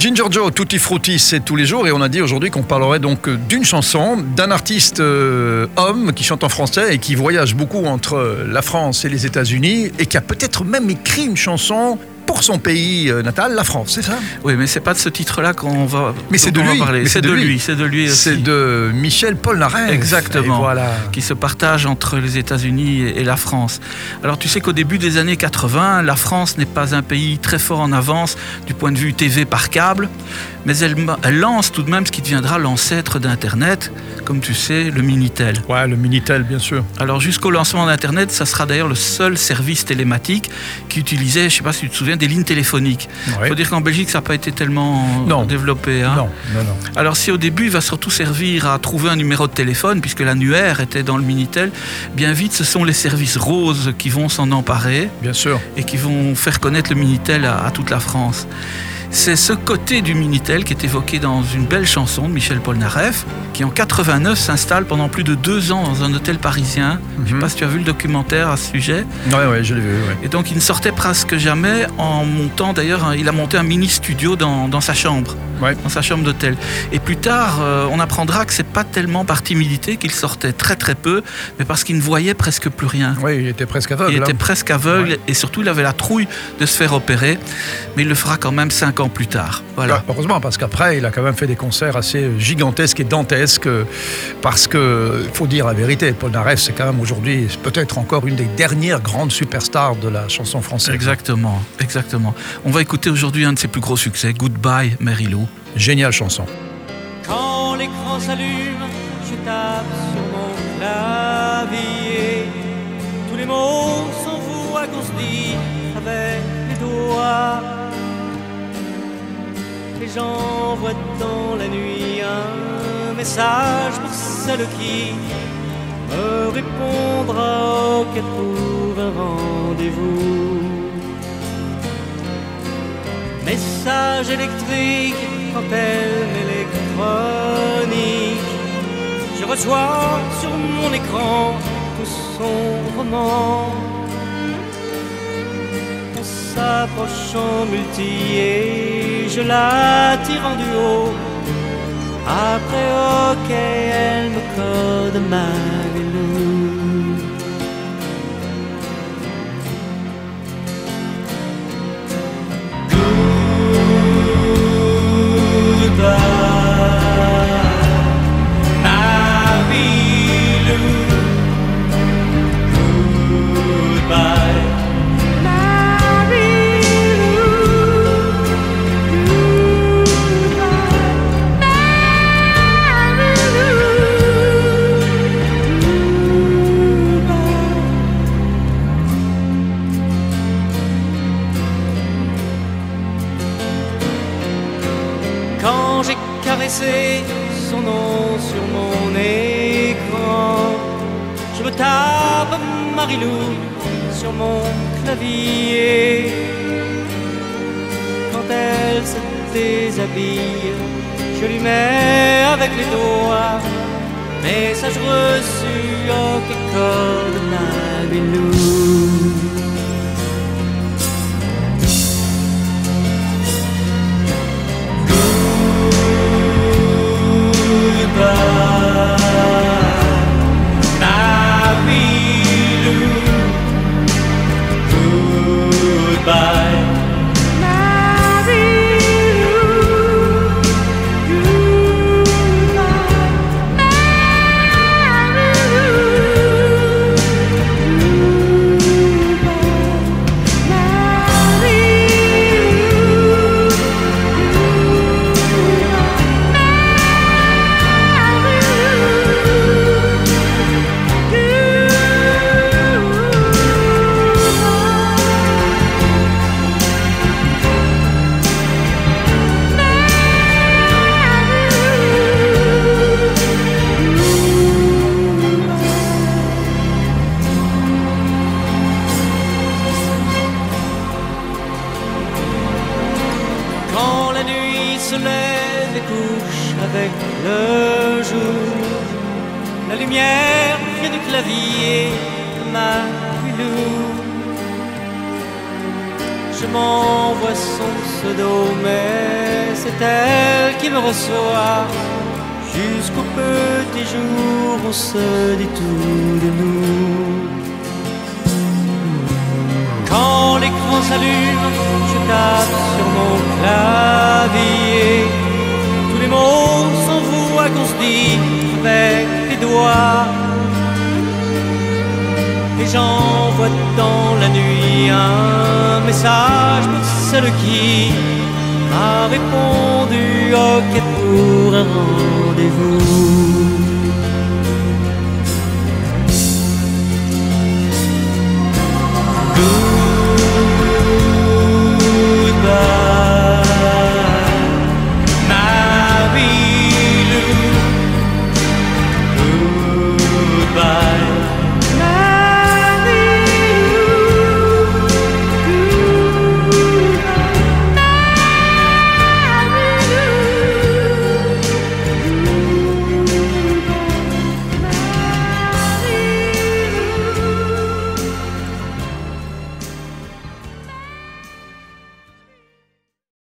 Ginger Joe, Tutti Frutti, c'est tous les jours. Et on a dit aujourd'hui qu'on parlerait donc d'une chanson, d'un artiste euh, homme qui chante en français et qui voyage beaucoup entre la France et les États-Unis et qui a peut-être même écrit une chanson pour son pays euh, natal, la France, c'est ça Oui, mais c'est pas de ce titre-là qu'on va, mais c'est de, lui. parler. C'est de, lui, c'est de lui C'est de Michel Polnareff. Exactement. Voilà. Qui se partage entre les États-Unis et la France. Alors tu sais qu'au début des années 80, la France n'est pas un pays très fort en avance du point de vue TV par câble, mais elle, elle lance tout de même ce qui deviendra l'ancêtre d'Internet, comme tu sais, le Minitel. Ouais, le Minitel, bien sûr. Alors jusqu'au lancement d'Internet, ça sera d'ailleurs le seul service télématique qui utilisait, je sais pas si tu te souviens, des lignes téléphoniques. Il faut dire qu'en Belgique, ça n'a pas été tellement développé. Hein. Non, non, non. Alors si au début, il va surtout servir à trouver un numéro de téléphone, puisque l'annuaire était dans le Minitel, bien vite, ce sont les services roses qui vont s'en emparer. Bien sûr. Et qui vont faire connaître le Minitel à toute la France. C'est ce côté du Minitel qui est évoqué dans une belle chanson de Michel Polnareff, qui en 89 s'installe pendant plus de deux ans dans un hôtel parisien. Je ne sais mhm. pas si tu as vu le documentaire à ce sujet. Oui, ouais, je l'ai vu. Et donc il ne sortait presque jamais en montant, d'ailleurs, il a monté un mini studio dans, sa chambre, dans sa chambre d'hôtel. Et plus tard, euh, on apprendra que c'est pas tellement par timidité qu'il sortait très très peu, mais parce qu'il ne voyait presque plus rien. Oui, il était presque aveugle. Il était hein. presque aveugle et surtout il avait la trouille de se faire opérer, mais il le fera quand même cinq plus tard. Voilà. heureusement, parce qu'après, il a quand même fait des concerts assez gigantesques et dantesques. Parce que, faut dire la vérité, Paul Naref, c'est quand même aujourd'hui peut-être encore une des dernières grandes superstars de la chanson française. Exactement, exactement. On va écouter aujourd'hui un de ses plus gros succès, Goodbye Mary Lou. Géniale chanson. Quand l'écran s'allume, je tape sur mon clavier. Tous les mots s'envoient qu'on se dit avec les doigts et j'envoie dans la nuit un message pour celle qui me répondra qu'elle trouve un rendez-vous. Message électrique elle électronique. Je reçois sur mon écran tout son roman s'approchant multi je la tire en duo. Après, ok, elle me code ma me tape Marilou sur mon clavier. Quand elle se déshabille, je lui mets avec les doigts message reçu au code Marilou. Se lève et couche avec le jour. La lumière vient du clavier de ma Je m'envoie son pseudo, mais c'est elle qui me reçoit. Jusqu'au petit jour, on se dit tout de nous. Quand l'écran s'allume, je tape sur mon clavier. Avec les doigts. Et j'envoie dans la nuit un message pour celle qui m'a répondu ok pour un rendez-vous.